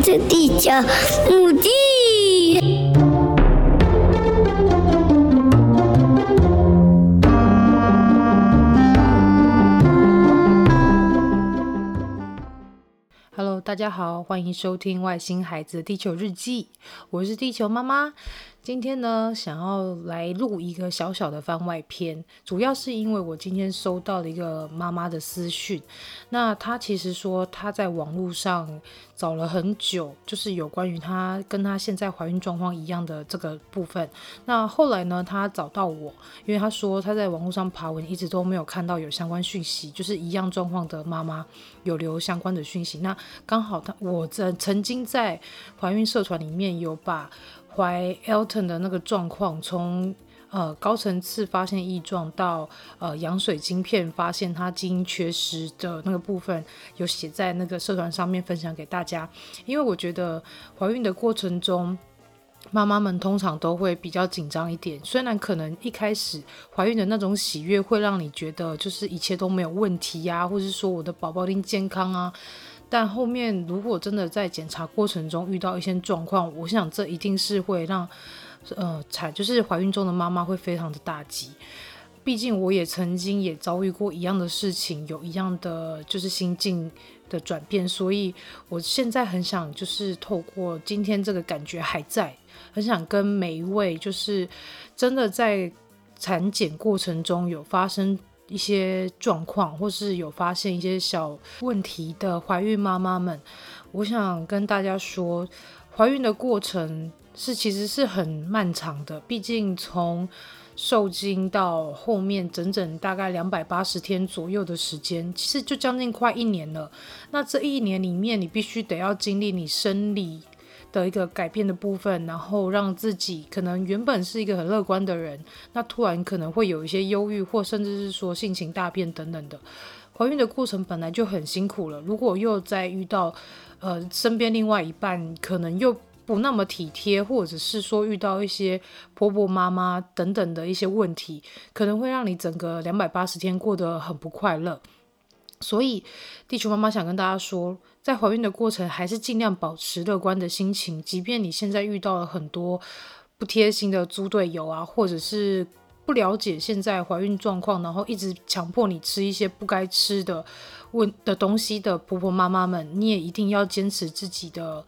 子的地球母鸡。Hello，大家好，欢迎收听《外星孩子地球日记》，我是地球妈妈。今天呢，想要来录一个小小的番外篇，主要是因为我今天收到了一个妈妈的私讯。那她其实说她在网络上找了很久，就是有关于她跟她现在怀孕状况一样的这个部分。那后来呢，她找到我，因为她说她在网络上爬文一直都没有看到有相关讯息，就是一样状况的妈妈有留相关的讯息。那刚好她我在曾经在怀孕社团里面有把。怀 Elton 的那个状况，从呃高层次发现异状到呃羊水晶片发现他基因缺失的那个部分，有写在那个社团上面分享给大家。因为我觉得怀孕的过程中，妈妈们通常都会比较紧张一点。虽然可能一开始怀孕的那种喜悦会让你觉得就是一切都没有问题呀、或是说我的宝宝一定健康啊。但后面如果真的在检查过程中遇到一些状况，我想这一定是会让，呃，产就是怀孕中的妈妈会非常的大吉。毕竟我也曾经也遭遇过一样的事情，有一样的就是心境的转变，所以我现在很想就是透过今天这个感觉还在，很想跟每一位就是真的在产检过程中有发生。一些状况，或是有发现一些小问题的怀孕妈妈们，我想跟大家说，怀孕的过程是其实是很漫长的。毕竟从受精到后面整整大概两百八十天左右的时间，其实就将近快一年了。那这一年里面，你必须得要经历你生理。的一个改变的部分，然后让自己可能原本是一个很乐观的人，那突然可能会有一些忧郁，或甚至是说性情大变等等的。怀孕的过程本来就很辛苦了，如果又再遇到呃身边另外一半可能又不那么体贴，或者是说遇到一些婆婆妈妈等等的一些问题，可能会让你整个两百八十天过得很不快乐。所以，地球妈妈想跟大家说，在怀孕的过程，还是尽量保持乐观的心情。即便你现在遇到了很多不贴心的猪队友啊，或者是不了解现在怀孕状况，然后一直强迫你吃一些不该吃的问的东西的婆婆妈妈们，你也一定要坚持自己的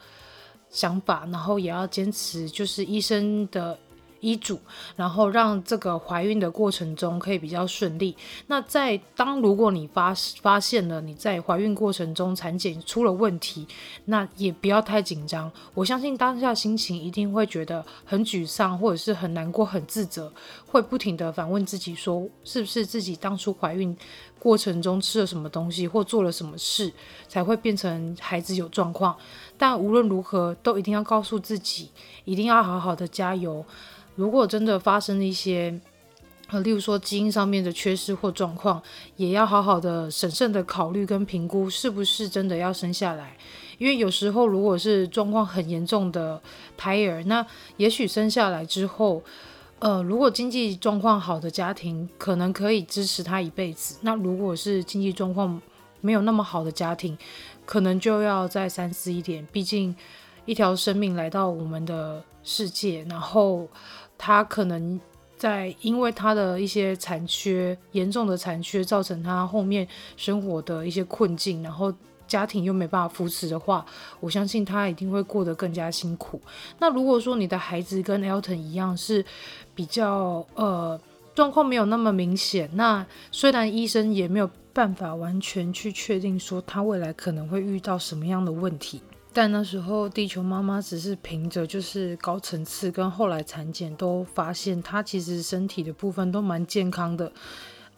想法，然后也要坚持就是医生的。医嘱，然后让这个怀孕的过程中可以比较顺利。那在当如果你发发现了你在怀孕过程中产检出了问题，那也不要太紧张。我相信当下心情一定会觉得很沮丧，或者是很难过、很自责，会不停地反问自己说，是不是自己当初怀孕过程中吃了什么东西，或做了什么事，才会变成孩子有状况？但无论如何，都一定要告诉自己，一定要好好的加油。如果真的发生一些，呃，例如说基因上面的缺失或状况，也要好好的审慎的考虑跟评估，是不是真的要生下来？因为有时候如果是状况很严重的胎儿，那也许生下来之后，呃，如果经济状况好的家庭，可能可以支持他一辈子；那如果是经济状况没有那么好的家庭，可能就要再三思一点。毕竟一条生命来到我们的世界，然后。他可能在因为他的一些残缺，严重的残缺，造成他后面生活的一些困境，然后家庭又没办法扶持的话，我相信他一定会过得更加辛苦。那如果说你的孩子跟 Elton 一样是比较呃状况没有那么明显，那虽然医生也没有办法完全去确定说他未来可能会遇到什么样的问题。但那时候，地球妈妈只是凭着就是高层次跟后来产检都发现，她其实身体的部分都蛮健康的。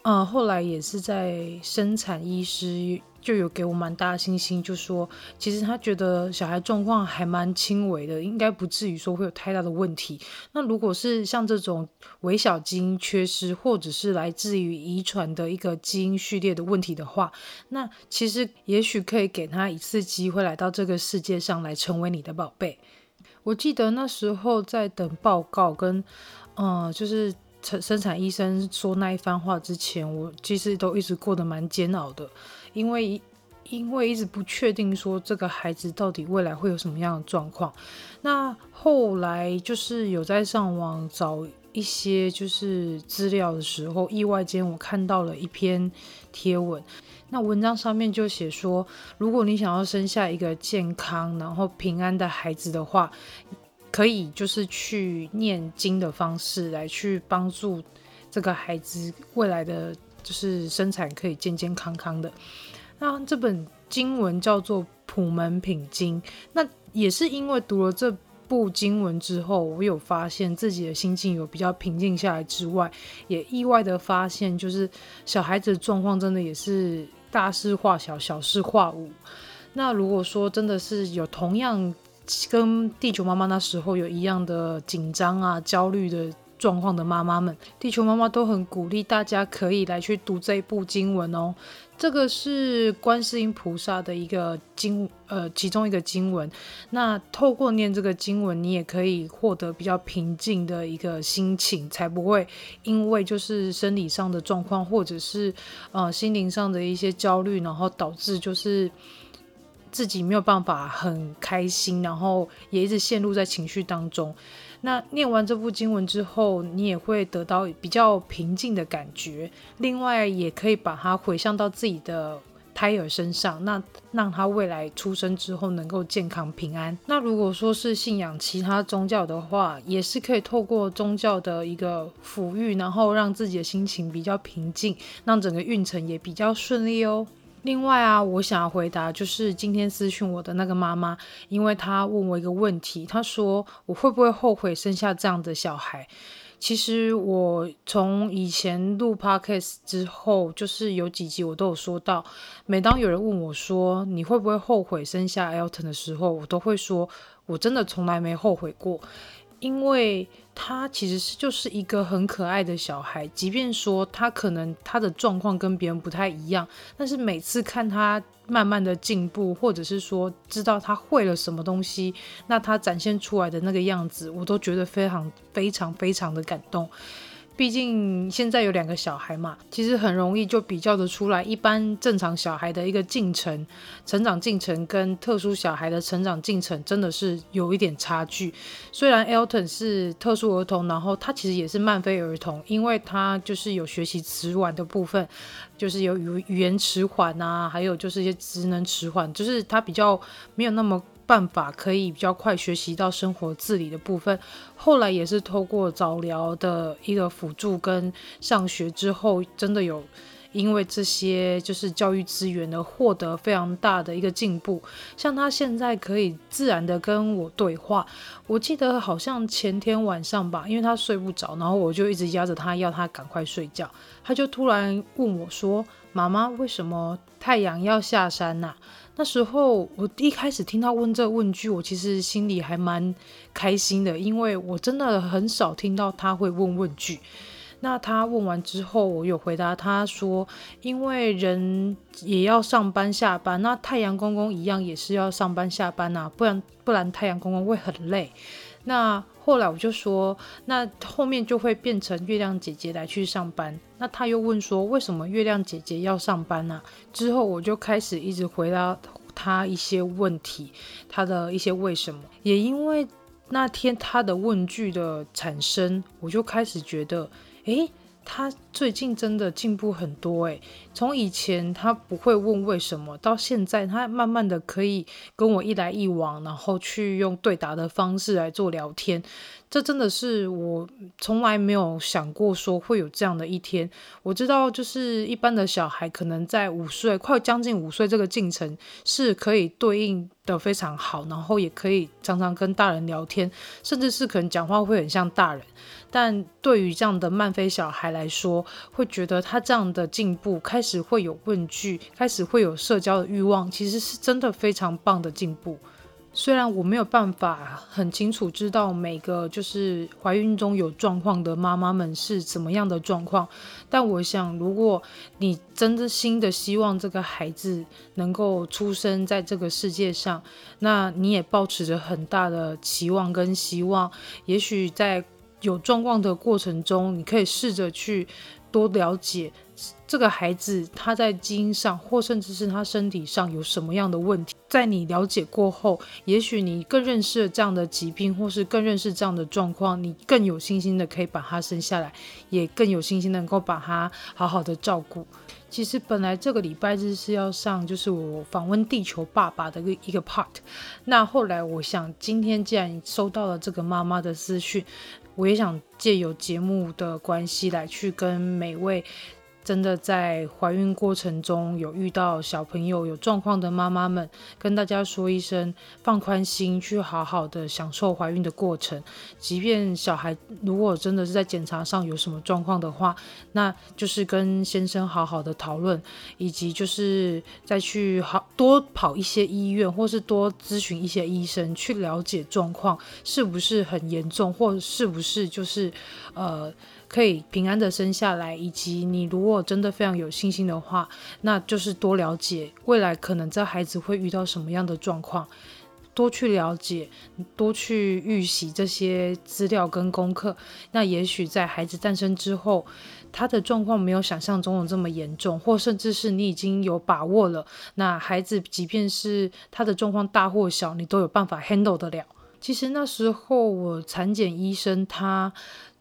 呃，后来也是在生产医师就有给我蛮大的信心，就说其实他觉得小孩状况还蛮轻微的，应该不至于说会有太大的问题。那如果是像这种微小基因缺失，或者是来自于遗传的一个基因序列的问题的话，那其实也许可以给他一次机会来到这个世界上来成为你的宝贝。我记得那时候在等报告跟，呃，就是。生产医生说那一番话之前，我其实都一直过得蛮煎熬的，因为因为一直不确定说这个孩子到底未来会有什么样的状况。那后来就是有在上网找一些就是资料的时候，意外间我看到了一篇贴文。那文章上面就写说，如果你想要生下一个健康然后平安的孩子的话，可以就是去念经的方式来去帮助这个孩子未来的就是生产可以健健康康的。那这本经文叫做《普门品经》，那也是因为读了这部经文之后，我有发现自己的心境有比较平静下来之外，也意外的发现，就是小孩子的状况真的也是。大事化小，小事化无。那如果说真的是有同样跟地球妈妈那时候有一样的紧张啊、焦虑的状况的妈妈们，地球妈妈都很鼓励大家可以来去读这一部经文哦。这个是观世音菩萨的一个经，呃，其中一个经文。那透过念这个经文，你也可以获得比较平静的一个心情，才不会因为就是生理上的状况，或者是呃心灵上的一些焦虑，然后导致就是自己没有办法很开心，然后也一直陷入在情绪当中。那念完这部经文之后，你也会得到比较平静的感觉。另外，也可以把它回向到自己的胎儿身上，那让他未来出生之后能够健康平安。那如果说是信仰其他宗教的话，也是可以透过宗教的一个抚育，然后让自己的心情比较平静，让整个运程也比较顺利哦。另外啊，我想要回答就是今天咨询我的那个妈妈，因为她问我一个问题，她说我会不会后悔生下这样的小孩？其实我从以前录 podcast 之后，就是有几集我都有说到，每当有人问我说你会不会后悔生下 Alton 的时候，我都会说我真的从来没后悔过。因为他其实是就是一个很可爱的小孩，即便说他可能他的状况跟别人不太一样，但是每次看他慢慢的进步，或者是说知道他会了什么东西，那他展现出来的那个样子，我都觉得非常非常非常的感动。毕竟现在有两个小孩嘛，其实很容易就比较得出来，一般正常小孩的一个进程、成长进程跟特殊小孩的成长进程真的是有一点差距。虽然 Elton 是特殊儿童，然后他其实也是慢飞儿童，因为他就是有学习迟缓的部分，就是有语语言迟缓啊，还有就是一些职能迟缓，就是他比较没有那么。办法可以比较快学习到生活自理的部分，后来也是透过早疗的一个辅助跟上学之后，真的有因为这些就是教育资源的获得非常大的一个进步。像他现在可以自然的跟我对话，我记得好像前天晚上吧，因为他睡不着，然后我就一直压着他要他赶快睡觉，他就突然问我说：“妈妈，为什么太阳要下山呐？”那时候我一开始听到问这问句，我其实心里还蛮开心的，因为我真的很少听到他会问问句。那他问完之后，我有回答他说，因为人也要上班下班，那太阳公公一样也是要上班下班呐，不然不然太阳公公会很累。那后来我就说，那后面就会变成月亮姐姐来去上班。那他又问说，为什么月亮姐姐要上班呢？之后我就开始一直回答他一些问题，他的一些为什么。也因为那天他的问句的产生，我就开始觉得，诶。他最近真的进步很多诶，从以前他不会问为什么，到现在他慢慢的可以跟我一来一往，然后去用对答的方式来做聊天。这真的是我从来没有想过说会有这样的一天。我知道，就是一般的小孩可能在五岁，快将近五岁这个进程是可以对应的非常好，然后也可以常常跟大人聊天，甚至是可能讲话会很像大人。但对于这样的慢飞小孩来说，会觉得他这样的进步，开始会有问句，开始会有社交的欲望，其实是真的非常棒的进步。虽然我没有办法很清楚知道每个就是怀孕中有状况的妈妈们是怎么样的状况，但我想，如果你真的心的希望这个孩子能够出生在这个世界上，那你也抱持着很大的期望跟希望，也许在。有状况的过程中，你可以试着去多了解这个孩子他在基因上，或甚至是他身体上有什么样的问题。在你了解过后，也许你更认识了这样的疾病，或是更认识这样的状况，你更有信心的可以把他生下来，也更有信心能够把他好好的照顾。其实本来这个礼拜日是要上，就是我访问地球爸爸的一个一个 part。那后来我想，今天既然收到了这个妈妈的私讯，我也想借有节目的关系来去跟每位。真的在怀孕过程中有遇到小朋友有状况的妈妈们，跟大家说一声，放宽心，去好好的享受怀孕的过程。即便小孩如果真的是在检查上有什么状况的话，那就是跟先生好好的讨论，以及就是再去好多跑一些医院，或是多咨询一些医生，去了解状况是不是很严重，或是不是就是呃。可以平安的生下来，以及你如果真的非常有信心的话，那就是多了解未来可能这孩子会遇到什么样的状况，多去了解，多去预习这些资料跟功课。那也许在孩子诞生之后，他的状况没有想象中的这么严重，或甚至是你已经有把握了，那孩子即便是他的状况大或小，你都有办法 handle 得了。其实那时候我产检医生他。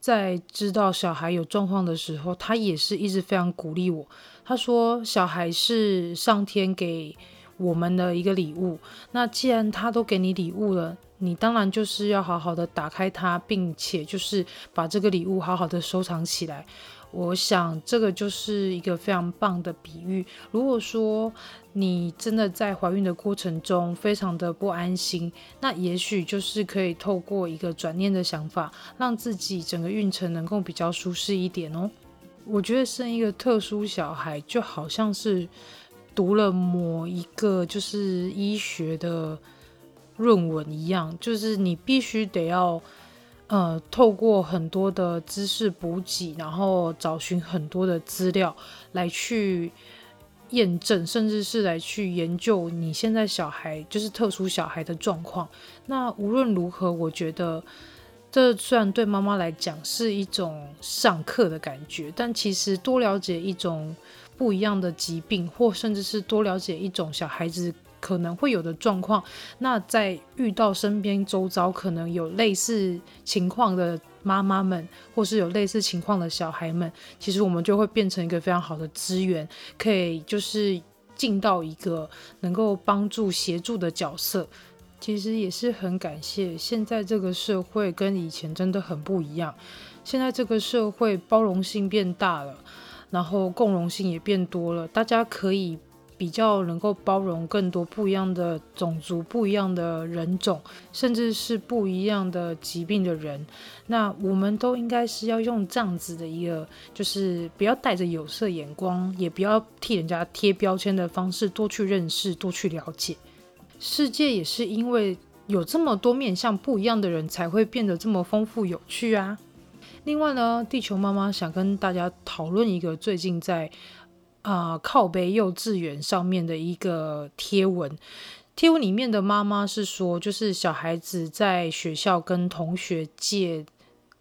在知道小孩有状况的时候，他也是一直非常鼓励我。他说：“小孩是上天给我们的一个礼物。那既然他都给你礼物了，你当然就是要好好的打开它，并且就是把这个礼物好好的收藏起来。”我想这个就是一个非常棒的比喻。如果说你真的在怀孕的过程中非常的不安心，那也许就是可以透过一个转念的想法，让自己整个孕程能够比较舒适一点哦。我觉得生一个特殊小孩就好像是读了某一个就是医学的论文一样，就是你必须得要。呃，透过很多的知识补给，然后找寻很多的资料来去验证，甚至是来去研究你现在小孩就是特殊小孩的状况。那无论如何，我觉得这虽然对妈妈来讲是一种上课的感觉，但其实多了解一种不一样的疾病，或甚至是多了解一种小孩子。可能会有的状况，那在遇到身边周遭可能有类似情况的妈妈们，或是有类似情况的小孩们，其实我们就会变成一个非常好的资源，可以就是尽到一个能够帮助协助的角色。其实也是很感谢，现在这个社会跟以前真的很不一样，现在这个社会包容性变大了，然后共融性也变多了，大家可以。比较能够包容更多不一样的种族、不一样的人种，甚至是不一样的疾病的人，那我们都应该是要用这样子的一个，就是不要带着有色眼光，也不要替人家贴标签的方式，多去认识、多去了解。世界也是因为有这么多面向不一样的人，才会变得这么丰富有趣啊。另外呢，地球妈妈想跟大家讨论一个最近在。啊、靠背幼稚园上面的一个贴文，贴文里面的妈妈是说，就是小孩子在学校跟同学借，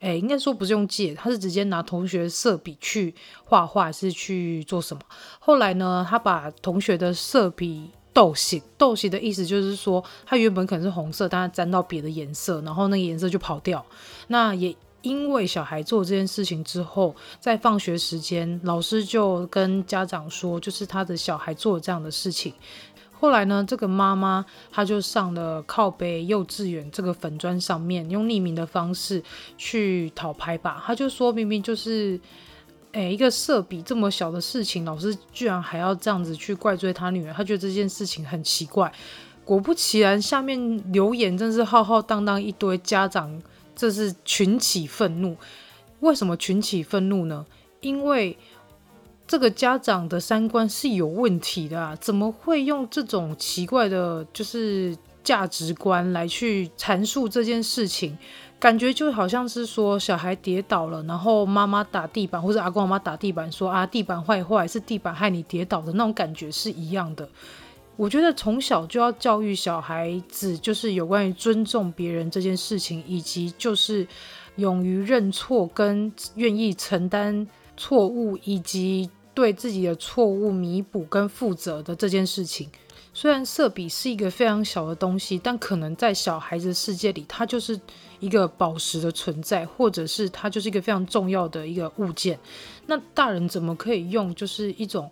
哎，应该说不是用借，他是直接拿同学色笔去画画，是去做什么？后来呢，他把同学的色笔倒洗，倒洗的意思就是说，他原本可能是红色，但他沾到别的颜色，然后那个颜色就跑掉。那也。因为小孩做这件事情之后，在放学时间，老师就跟家长说，就是他的小孩做这样的事情。后来呢，这个妈妈她就上了靠北幼稚园这个粉砖上面，用匿名的方式去讨拍吧。她就说明明就是，诶，一个色笔这么小的事情，老师居然还要这样子去怪罪他女儿，她觉得这件事情很奇怪。果不其然，下面留言真是浩浩荡荡一堆家长。这是群起愤怒，为什么群起愤怒呢？因为这个家长的三观是有问题的啊！怎么会用这种奇怪的，就是价值观来去阐述这件事情？感觉就好像是说小孩跌倒了，然后妈妈打地板，或者阿公阿妈打地板，说啊，地板坏坏，是地板害你跌倒的那种感觉是一样的。我觉得从小就要教育小孩子，就是有关于尊重别人这件事情，以及就是勇于认错跟愿意承担错误以及对自己的错误弥补跟负责的这件事情。虽然色笔是一个非常小的东西，但可能在小孩子世界里，它就是一个宝石的存在，或者是它就是一个非常重要的一个物件。那大人怎么可以用就是一种，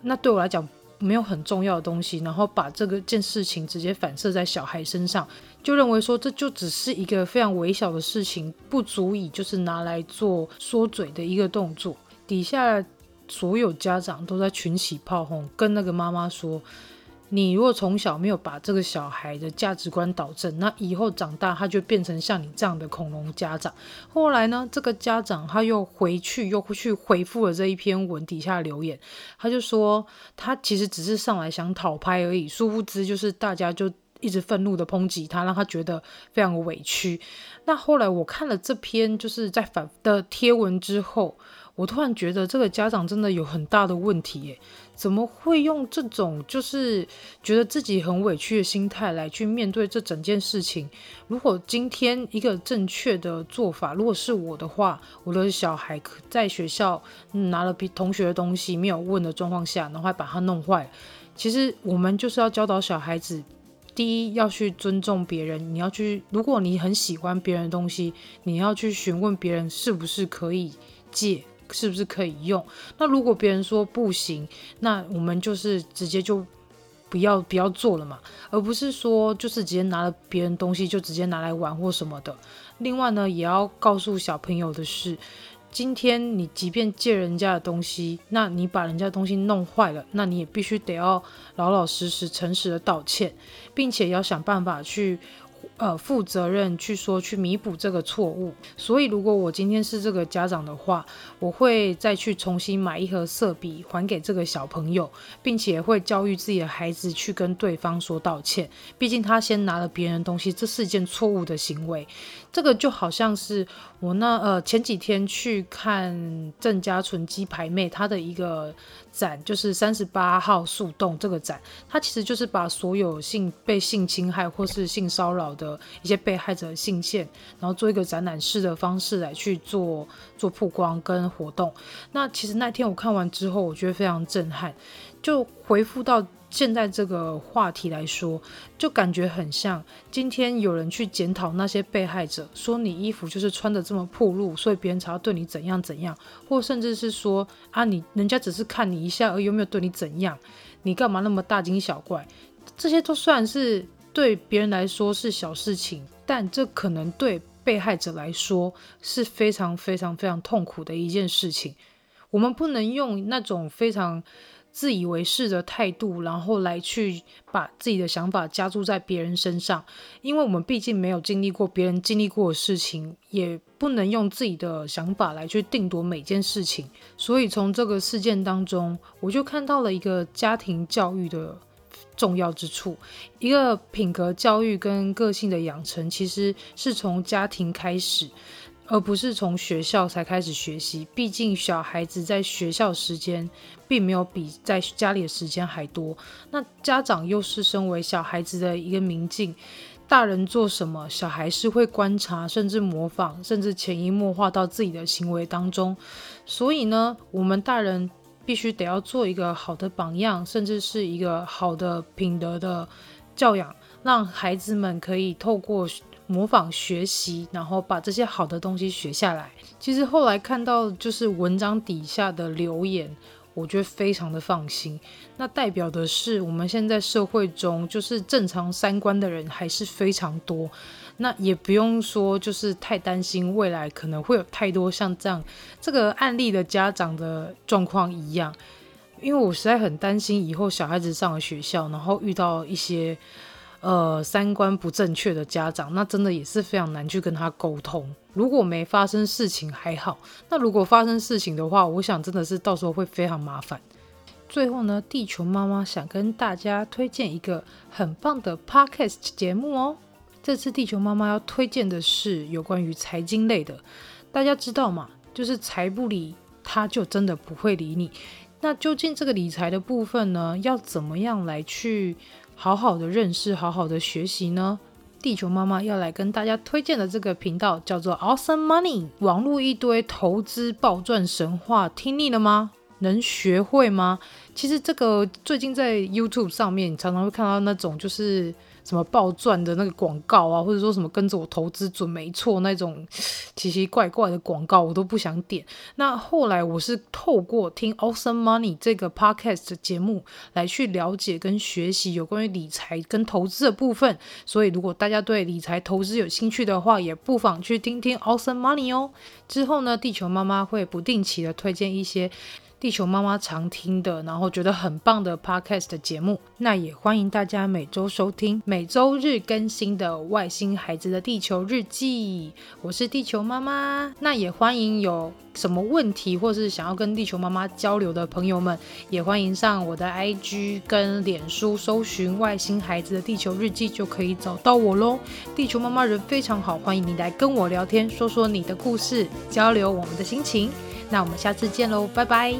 那对我来讲没有很重要的东西，然后把这个件事情直接反射在小孩身上，就认为说这就只是一个非常微小的事情，不足以就是拿来做说嘴的一个动作。底下所有家长都在群起炮轰，跟那个妈妈说。你如果从小没有把这个小孩的价值观导正，那以后长大他就变成像你这样的恐龙家长。后来呢，这个家长他又回去又去回复了这一篇文底下留言，他就说他其实只是上来想讨拍而已，殊不知就是大家就一直愤怒的抨击他，让他觉得非常委屈。那后来我看了这篇就是在反的贴文之后，我突然觉得这个家长真的有很大的问题耶。怎么会用这种就是觉得自己很委屈的心态来去面对这整件事情？如果今天一个正确的做法，如果是我的话，我的小孩在学校拿了比同学的东西没有问的状况下，然后还把它弄坏。其实我们就是要教导小孩子，第一要去尊重别人，你要去，如果你很喜欢别人的东西，你要去询问别人是不是可以借。是不是可以用？那如果别人说不行，那我们就是直接就不要不要做了嘛，而不是说就是直接拿了别人东西就直接拿来玩或什么的。另外呢，也要告诉小朋友的是，今天你即便借人家的东西，那你把人家东西弄坏了，那你也必须得要老老实实、诚实的道歉，并且要想办法去。呃，负责任去说，去弥补这个错误。所以，如果我今天是这个家长的话，我会再去重新买一盒色笔还给这个小朋友，并且会教育自己的孩子去跟对方说道歉。毕竟他先拿了别人东西，这是一件错误的行为。这个就好像是我那呃前几天去看郑家纯鸡排妹她的一个展，就是三十八号树洞这个展，它其实就是把所有性被性侵害或是性骚扰的一些被害者的性线，然后做一个展览式的方式来去做做曝光跟活动。那其实那天我看完之后，我觉得非常震撼，就回复到。现在这个话题来说，就感觉很像今天有人去检讨那些被害者，说你衣服就是穿得这么暴露，所以别人才要对你怎样怎样，或甚至是说啊，你人家只是看你一下而，有没有对你怎样？你干嘛那么大惊小怪？这些都算是对别人来说是小事情，但这可能对被害者来说是非常非常非常痛苦的一件事情。我们不能用那种非常。自以为是的态度，然后来去把自己的想法加注在别人身上，因为我们毕竟没有经历过别人经历过的事情，也不能用自己的想法来去定夺每件事情。所以从这个事件当中，我就看到了一个家庭教育的重要之处，一个品格教育跟个性的养成，其实是从家庭开始。而不是从学校才开始学习，毕竟小孩子在学校时间并没有比在家里的时间还多。那家长又是身为小孩子的一个明镜，大人做什么，小孩是会观察，甚至模仿，甚至潜移默化到自己的行为当中。所以呢，我们大人必须得要做一个好的榜样，甚至是一个好的品德的教养，让孩子们可以透过。模仿学习，然后把这些好的东西学下来。其实后来看到就是文章底下的留言，我觉得非常的放心。那代表的是我们现在社会中就是正常三观的人还是非常多。那也不用说就是太担心未来可能会有太多像这样这个案例的家长的状况一样，因为我实在很担心以后小孩子上了学校，然后遇到一些。呃，三观不正确的家长，那真的也是非常难去跟他沟通。如果没发生事情还好，那如果发生事情的话，我想真的是到时候会非常麻烦。最后呢，地球妈妈想跟大家推荐一个很棒的 podcast 节目哦。这次地球妈妈要推荐的是有关于财经类的。大家知道吗？就是财不理，他就真的不会理你。那究竟这个理财的部分呢，要怎么样来去？好好的认识，好好的学习呢。地球妈妈要来跟大家推荐的这个频道叫做 Awesome Money，网络一堆投资暴赚神话，听腻了吗？能学会吗？其实这个最近在 YouTube 上面，常常会看到那种就是。什么暴赚的那个广告啊，或者说什么跟着我投资准没错那种奇奇怪怪的广告，我都不想点。那后来我是透过听 Awesome Money 这个 Podcast 节目来去了解跟学习有关于理财跟投资的部分。所以如果大家对理财投资有兴趣的话，也不妨去听听 Awesome Money 哦。之后呢，地球妈妈会不定期的推荐一些。地球妈妈常听的，然后觉得很棒的 podcast 节目，那也欢迎大家每周收听每周日更新的外星孩子的地球日记。我是地球妈妈，那也欢迎有什么问题或是想要跟地球妈妈交流的朋友们，也欢迎上我的 IG 跟脸书搜寻外星孩子的地球日记就可以找到我喽。地球妈妈人非常好，欢迎你来跟我聊天，说说你的故事，交流我们的心情。那我们下次见喽，拜拜。